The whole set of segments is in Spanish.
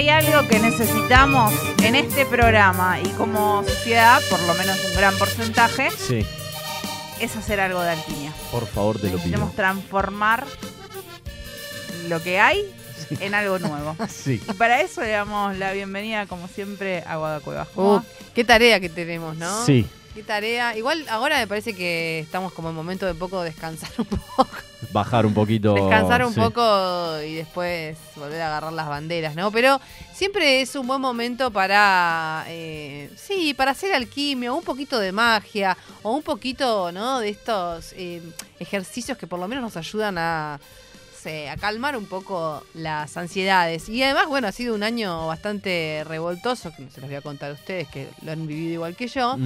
hay algo que necesitamos en este programa y como sociedad, por lo menos un gran porcentaje, Sí, es hacer algo de alquimia. por favor, te lo pido. Necesitamos transformar lo que hay en algo nuevo. Sí. Y para eso le damos la bienvenida, como siempre, a Guadacueva. Uh, qué tarea que tenemos, ¿no? Sí, Qué tarea. Igual ahora me parece que estamos como en momento de poco descansar un poco. bajar un poquito. descansar un sí. poco y después volver a agarrar las banderas, ¿no? Pero siempre es un buen momento para, eh, sí, para hacer alquimia, un poquito de magia o un poquito, ¿no? De estos eh, ejercicios que por lo menos nos ayudan a, a calmar un poco las ansiedades. Y además, bueno, ha sido un año bastante revoltoso, que se los voy a contar a ustedes, que lo han vivido igual que yo.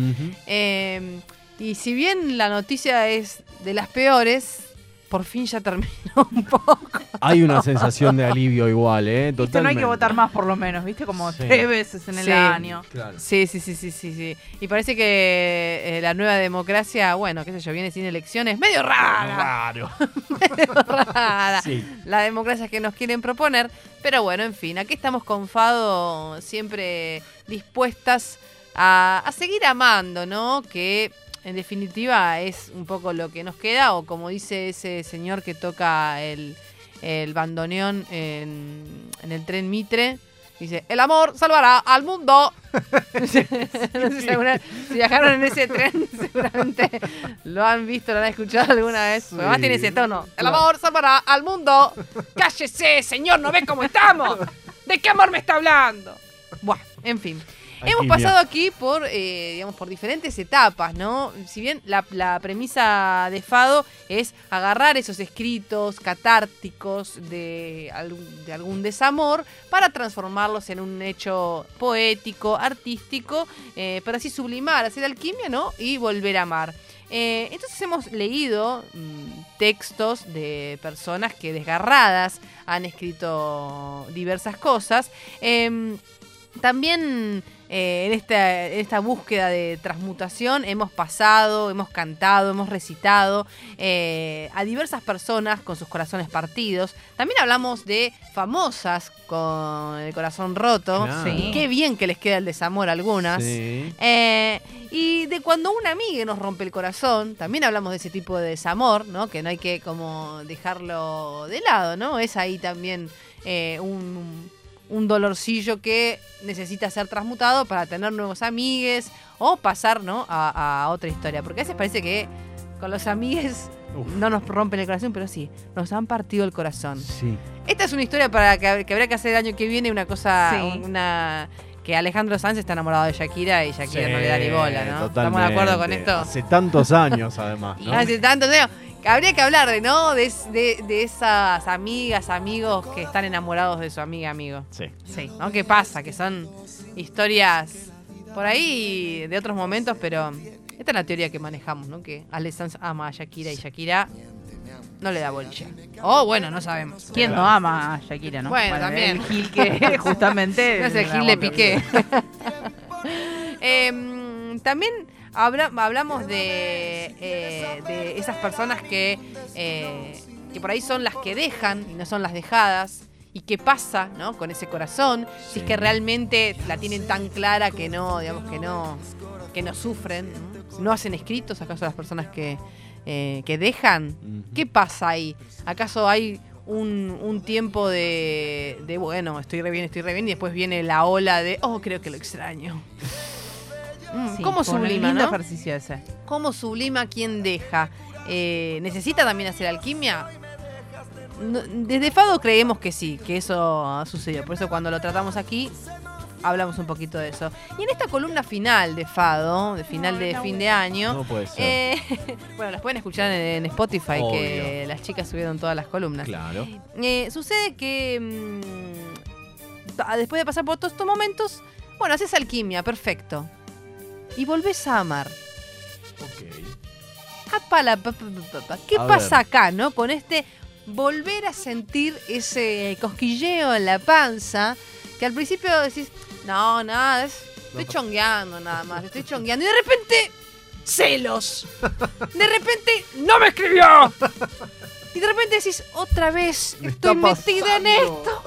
Eh, y si bien la noticia es de las peores, por fin ya terminó un poco. Hay una sensación de alivio igual, ¿eh? Viste, no hay Totalmente. que votar más por lo menos, ¿viste? Como Sí. tres veces en el Sí. año. Claro. Sí, sí, sí, sí, sí, sí. Y parece que eh, la nueva democracia, bueno, qué sé yo, viene sin elecciones, medio rara, Raro. medio rara. Sí. La democracia que nos quieren proponer. Pero bueno, en fin, aquí estamos con Fado siempre dispuestas a, a seguir amando, ¿no? Que en definitiva es un poco lo que nos queda, o como dice ese señor que toca el, el bandoneón en, en el tren Mitre. Dice, el amor salvará al mundo. si viajaron en ese tren, seguramente lo han visto, lo han escuchado alguna vez. Sí. Además tiene ese tono. El amor salvará al mundo. Cállese, señor, ¿no ve cómo estamos? ¿De qué amor me está hablando? Buah, en fin. Hemos pasado aquí por, eh, digamos, por diferentes etapas, ¿no? Si bien la, la premisa de Fado es agarrar esos escritos catárticos de, algún- de algún desamor para transformarlos en un hecho poético, artístico, eh, para así sublimar, hacer alquimia, ¿no? Y volver a amar. Eh, entonces hemos leído mm, textos de personas que desgarradas han escrito diversas cosas. Em, también eh, en, esta, en esta búsqueda de transmutación hemos pasado, hemos cantado, hemos recitado eh, a diversas personas con sus corazones partidos. También hablamos de famosas con el corazón roto. Claro. Sí. Qué bien que les queda el desamor a algunas. Sí. Eh, y de cuando una amiga nos rompe el corazón, también hablamos de ese tipo de desamor, ¿no? Que no hay que como dejarlo de lado, ¿no? Es ahí también eh, un, un dolorcillo que necesita ser transmutado para tener nuevos amigues o pasar, ¿no? A, a otra historia. Porque a veces parece que con los amigues Uf. no nos rompen el corazón, pero sí, nos han partido el corazón. Sí. Esta es una historia para que, que habría que hacer el año que viene, una cosa, Sí. una que Alejandro Sanz está enamorado de Shakira y Shakira no le da ni bola, ¿no? ¿Estamos de acuerdo con esto? Hace tantos años, además. ¿no? Hace tanto tiempo. Habría que hablar de, ¿no? De, de- de esas amigas, amigos que están enamorados de su amiga, amigo. Sí. Sí, ¿no? ¿Qué pasa? Que son historias por ahí de otros momentos, pero esta es la teoría que manejamos, ¿no? Que Ale Sanz ama a Shakira y Shakira no le da bolilla. Oh, bueno, no sabemos. ¿Quién no ama a Shakira, no? Bueno, también. El Gil que justamente... No es el la Gil de bomba. Piqué. Em, también habla- hablamos de, eh, de esas personas que, eh, que por ahí son las que dejan y no son las dejadas. ¿Y qué pasa ¿no? con ese corazón? Si es que realmente la tienen tan clara que no, digamos, que no, que no sufren. ¿no? ¿No hacen escritos acaso las personas que, eh, que dejan? ¿Qué pasa ahí? ¿Acaso hay un, un tiempo de, de, bueno, estoy re bien, estoy re bien, y después viene la ola de, oh, creo que lo extraño? Mm, Sí, ¿Cómo un sublima, lindo no? ejercicio ese. ¿Cómo sublima quien deja? Eh, ¿Necesita también hacer alquimia? No, desde Fado creemos que sí, que eso sucedió. Por eso cuando lo tratamos aquí, hablamos un poquito de eso. Y en esta columna final de Fado, de final de fin de año, No puede ser. eh, bueno, las pueden escuchar en, en Spotify, que las chicas subieron todas las columnas. Claro. Eh, sucede que mm, después de pasar por todos estos momentos, bueno, haces alquimia, perfecto. Y volvés a amar. Ok. Apa la pa- pa- pa- pa- ¿Qué A pasa ver. acá, no? Con este volver a sentir ese cosquilleo en la panza, que al principio decís, no, nada, es- estoy chongueando nada más, estoy chongueando. Y de repente, celos. De repente, no me escribió. Y de repente decís, otra vez, estoy metida en esto.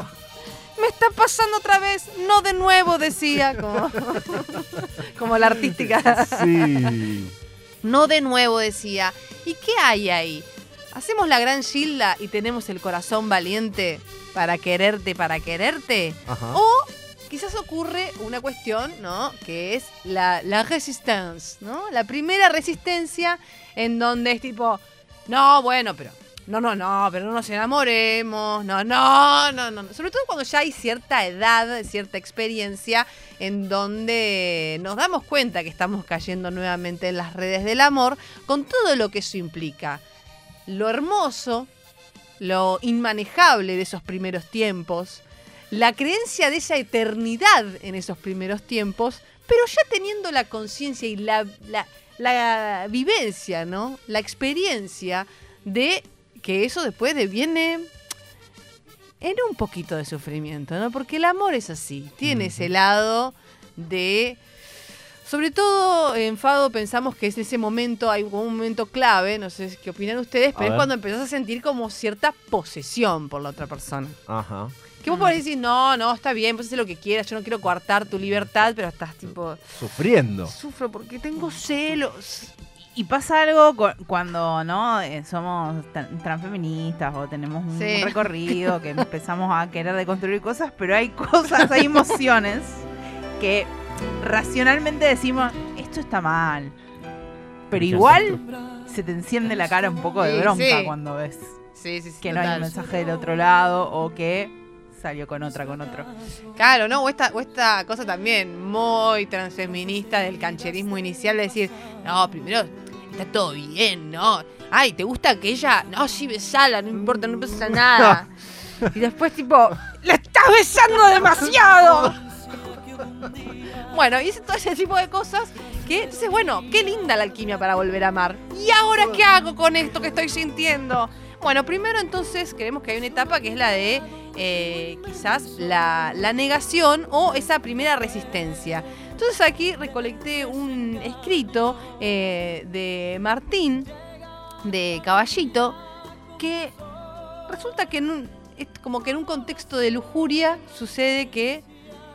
Me está pasando otra vez, no de nuevo, decía, como, como la artística. Sí. No de nuevo, decía. ¿Y qué hay ahí? ¿Hacemos la gran Gilda y tenemos el corazón valiente para quererte, para quererte? Ajá. O quizás ocurre una cuestión, ¿no? Que es la, la resistance, ¿no? La primera resistencia en donde es tipo, no, bueno, pero no, no, no, pero no nos enamoremos, no, no, no, no. Sobre todo cuando ya hay cierta edad, cierta experiencia, en donde nos damos cuenta que estamos cayendo nuevamente en las redes del amor, con todo lo que eso implica. Lo hermoso, lo inmanejable de esos primeros tiempos, la creencia de esa eternidad en esos primeros tiempos, pero ya teniendo la conciencia y la, la, la vivencia, ¿no? La experiencia de que eso después deviene en un poquito de sufrimiento, ¿no? Porque el amor es así, tiene ese lado de... Sobre todo, enfado, pensamos que es ese momento, hay un momento clave, no sé qué opinan ustedes, A pero es ver. cuando empezás a sentir como cierta posesión por la otra persona. Ajá. Que vos podés decir, no, no, está bien, pues haz lo que quieras, yo no quiero coartar tu libertad, pero estás tipo, Sufriendo. sufro porque tengo celos. Y pasa algo cu- cuando no Eh, somos tran- transfeministas o tenemos un Sí. recorrido que empezamos a querer deconstruir cosas, pero hay cosas, hay emociones que racionalmente decimos, esto está mal. Pero igual se te enciende la cara un poco de bronca sí. cuando ves Sí, sí, sí. que no hay un mensaje del otro lado o que salió con otra, con otro. Claro, ¿no? O esta, o esta cosa también muy transfeminista del cancherismo inicial de decir, no, primero está todo bien, ¿no? Ay, ¿te gusta aquella? No, sí, besala, no importa, no pasa nada. y después tipo, ¡la estás besando demasiado! bueno, ese- todo ese tipo de cosas que, entonces, bueno, qué linda la alquimia para volver a amar. ¿Y ahora qué hago con esto que estoy sintiendo? Bueno, primero entonces creemos que hay una etapa que es la de eh, quizás la, la negación o esa primera resistencia. Entonces aquí recolecté un escrito eh, de Martín, de Caballito, que resulta que en un, es como que en un contexto de lujuria sucede que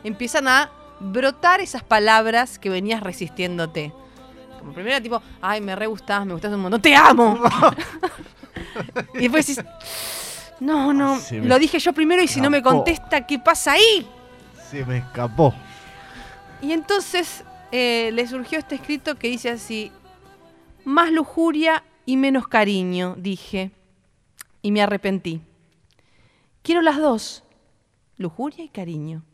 empiezan a brotar esas palabras que venías resistiéndote. Como primero tipo, ay, me re gustás, me gustás un montón, ¡te amo! y después decís, no, no, me lo dije yo primero y si no me contesta, ¿qué pasa ahí? Se me escapó. Y entonces eh, le surgió este escrito que dice así, más lujuria y menos cariño, dije, y me arrepentí. Quiero las dos, lujuria y cariño.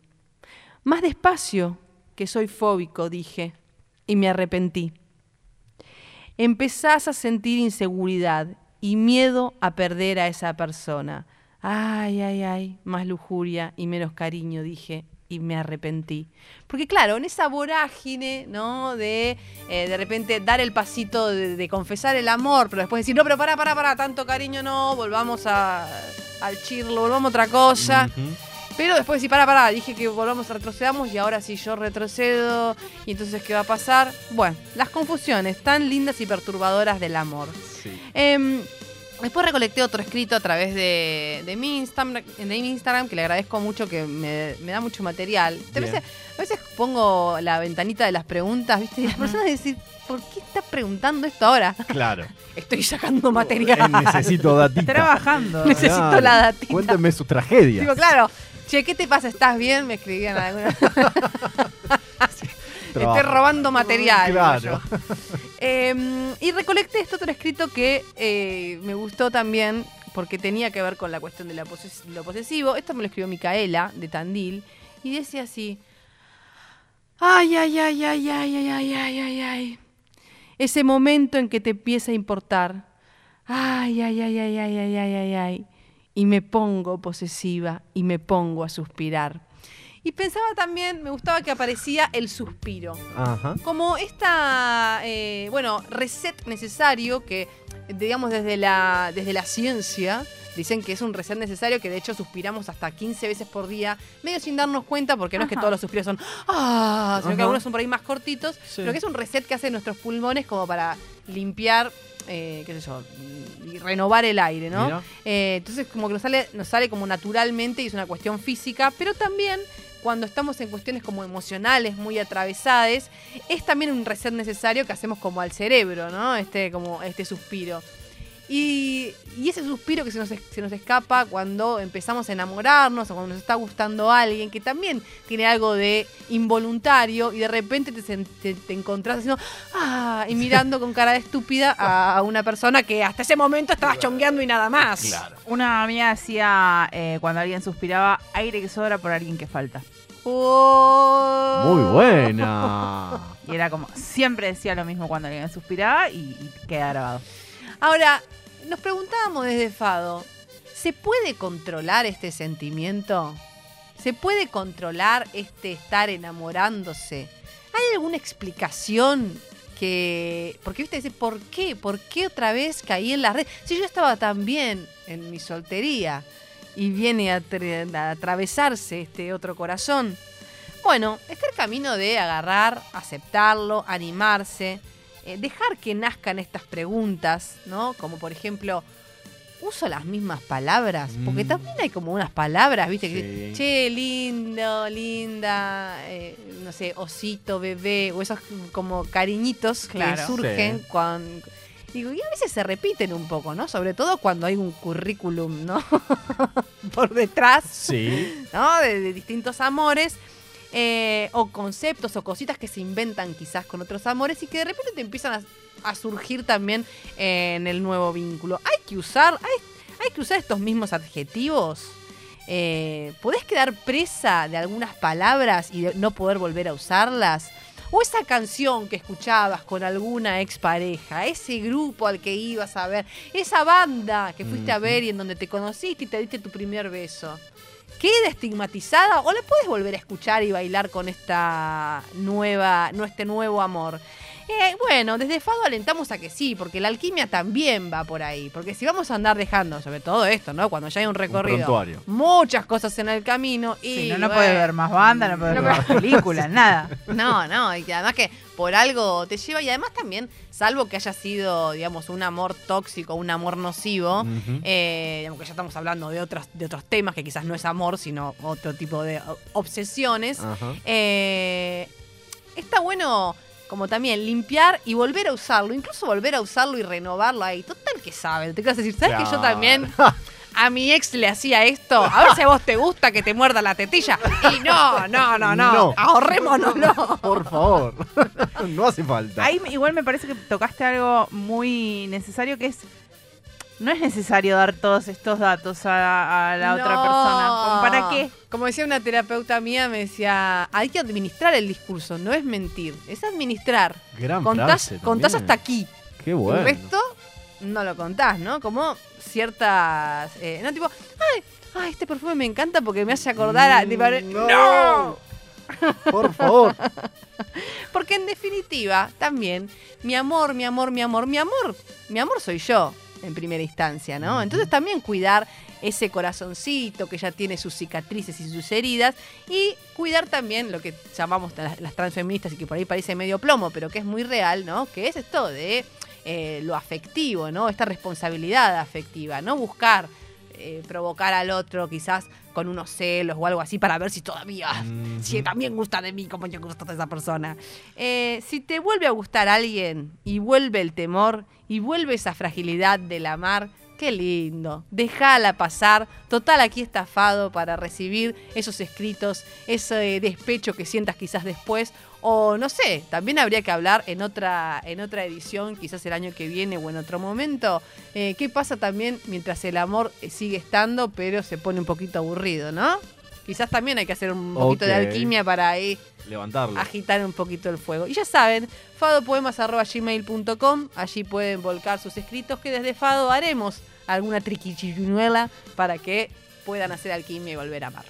Más despacio, que soy fóbico, dije, y me arrepentí. Empezás a sentir inseguridad y miedo a perder a esa persona. Ay, ay, ay, más lujuria y menos cariño, dije, y me arrepentí. Porque claro, en esa vorágine, ¿no? De eh, de repente dar el pasito de, de confesar el amor, pero después decir, no, pero pará, pará, pará, tanto cariño no, volvamos a, al chirlo, volvamos a otra cosa. Pero después decir, pará, pará, dije que volvamos, retrocedamos y ahora sí yo retrocedo. Y entonces, ¿qué va a pasar? Bueno, las confusiones tan lindas y perturbadoras del amor. Sí. Em, después recolecté otro escrito a través de, de mi, Instagram, de mi Instagram, que le agradezco mucho, que me, me da mucho material. A veces, a veces pongo la ventanita de las preguntas, ¿viste? Y las personas dicen, ¿por qué estás preguntando esto ahora? Claro. Estoy sacando material. Eh, necesito datita. Trabajando. Necesito Claro. la datita. Cuéntame sus tragedias. Digo, claro. Che, ¿qué te pasa? ¿Estás bien? Me escribían alguna. Estoy robando material. Claro. Eh, y recolecté este otro escrito que eh, me gustó también porque tenía que ver con la cuestión de la poses- lo posesivo. Esto me lo escribió Micaela de Tandil y decía así: Ay, ay, ay, ay, ay, ay, ay, ay, ay, ay. Ese momento en que te empieza a importar. Ay, ay, ay, ay, ay, ay, ay, ay, ay. Y me pongo posesiva y me pongo a suspirar. Y pensaba también, me gustaba que aparecía el suspiro Ajá. como esta, eh, bueno, reset necesario que, digamos, desde la, desde la ciencia, dicen que es un reset necesario que de hecho suspiramos hasta 15 veces por día, medio sin darnos cuenta, porque no es que todos los suspiros son, ah, sino que algunos son por ahí más cortitos, Sí. pero que es un reset que hacen nuestros pulmones como para limpiar Eh, qué sé yo, y renovar el aire, ¿no? Eh, entonces como que nos sale, nos sale como naturalmente y es una cuestión física, pero también cuando estamos en cuestiones como emocionales muy atravesadas, es también un reset necesario que hacemos como al cerebro, ¿no? Este, como este suspiro. Y, y ese suspiro que se nos, se nos escapa cuando empezamos a enamorarnos o cuando nos está gustando alguien, que también tiene algo de involuntario y de repente te, te, te encontrás haciendo ¡ah! y mirando con cara de estúpida a, a una persona que hasta ese momento estaba chongueando y nada más. Claro. Una amiga decía eh, cuando alguien suspiraba, aire que sobra por alguien que falta. Oh. Muy buena. Y era como, siempre decía lo mismo cuando alguien suspiraba y, y queda grabado. Ahora, nos preguntábamos desde Fado, ¿se puede controlar este sentimiento? ¿Se puede controlar este estar enamorándose? ¿Hay alguna explicación que... Porque viste, dice, ¿por qué? ¿Por qué otra vez caí en la red? Si yo estaba tan bien en mi soltería y viene a, a atravesarse este otro corazón. Bueno, está el camino de agarrar, aceptarlo, animarse, eh, dejar que nazcan estas preguntas, ¿no? Como por ejemplo, ¿uso las mismas palabras? Porque Mm. también hay como unas palabras, ¿viste? Que, che, lindo, linda, eh, no sé, osito, bebé, o esos como cariñitos que surgen Sí. cuando... Digo, y a veces se repiten un poco, ¿no? Sobre todo cuando hay un currículum, ¿no? por detrás. Sí. ¿no? De, de distintos amores. Eh, o conceptos o cositas que se inventan quizás con otros amores y que de repente te empiezan a, a surgir también en el nuevo vínculo. Hay que usar, hay, hay que usar estos mismos adjetivos. Eh, ¿Podés quedar presa de algunas palabras y de no poder volver a usarlas? O esa canción que escuchabas con alguna expareja, ese grupo al que ibas a ver, esa banda que fuiste a ver y en donde te conociste y te diste tu primer beso. ¿Queda estigmatizada o la puedes volver a escuchar y bailar con esta nueva, no este nuevo amor? Eh, bueno, desde Fado alentamos a que sí, porque la alquimia también va por ahí. Porque si vamos a andar dejando, sobre todo esto, ¿no? Cuando ya hay un recorrido, muchas cosas en el camino y. Sí, no, no bueno, puedes ver más banda, no puedes No ver más películas, nada. no, no, y que además que por algo te lleva y además también, salvo que haya sido, digamos, un amor tóxico, un amor nocivo, eh, digamos que ya estamos hablando de otros, de otros temas que quizás no es amor, sino otro tipo de obsesiones, eh, está bueno como también limpiar y volver a usarlo, incluso volver a usarlo y renovarlo ahí. Total que saben, te quedas decir, ¿sabes que yo Claro. también a mi ex le hacía esto? A ver si a vos te gusta que te muerda la tetilla. Y no, no, no, no, No. ahorrémonoslo. Por favor. no hace falta. Ahí igual me parece que tocaste algo muy necesario que es. No es necesario dar todos estos datos a, a la otra persona. ¿Como ¿Para qué? Como decía una terapeuta mía, me decía, hay que administrar el discurso, no es mentir, es administrar. Gran Contás, frase contás hasta aquí. Qué bueno. El resto no lo contás, ¿no? Como ciertas... eh, no, tipo, ay, ay, este perfume me encanta porque me hace acordar a... Mm. ¡No! Por favor. Porque en definitiva, también, mi amor, mi amor, mi amor, mi amor, mi amor soy yo, en primera instancia, ¿no? Entonces también cuidar ese corazoncito que ya tiene sus cicatrices y sus heridas y cuidar también lo que llamamos las, las transfeministas y que por ahí parece medio plomo, pero que es muy real, ¿no? Que es esto de eh, lo afectivo, ¿no? Esta responsabilidad afectiva, no buscar eh, provocar al otro quizás con unos celos o algo así para ver si todavía si también gusta de mí como yo gusto de esa persona. Eh, si te vuelve a gustar alguien y vuelve el temor y vuelve esa fragilidad del amar, qué lindo. Déjala pasar. Total, aquí está Fado para recibir esos escritos, ese despecho que sientas quizás después. O no sé, también habría que hablar en otra, en otra edición, quizás el año que viene o en otro momento. eh, ¿Qué pasa también mientras el amor eh, sigue estando, pero se pone un poquito aburrido, ¿no? Quizás también hay que hacer un poquito de alquimia para ahí Levantarlo. agitar un poquito el fuego. Y ya saben, fadopoemas.gmail.com, allí pueden volcar sus escritos que desde Fado haremos alguna triquichinuela para que puedan hacer alquimia y volver a amar.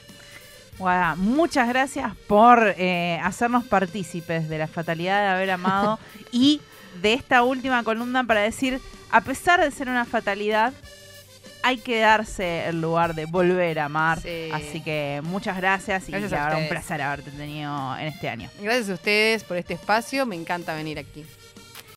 Guada, muchas gracias por eh, hacernos partícipes de la fatalidad de haber amado y de esta última columna para decir, a pesar de ser una fatalidad, hay que darse el lugar de volver a amar. Sí. Así que muchas gracias y Gracias a la verdad un placer haberte tenido en este año. Gracias a ustedes por este espacio, me encanta venir aquí.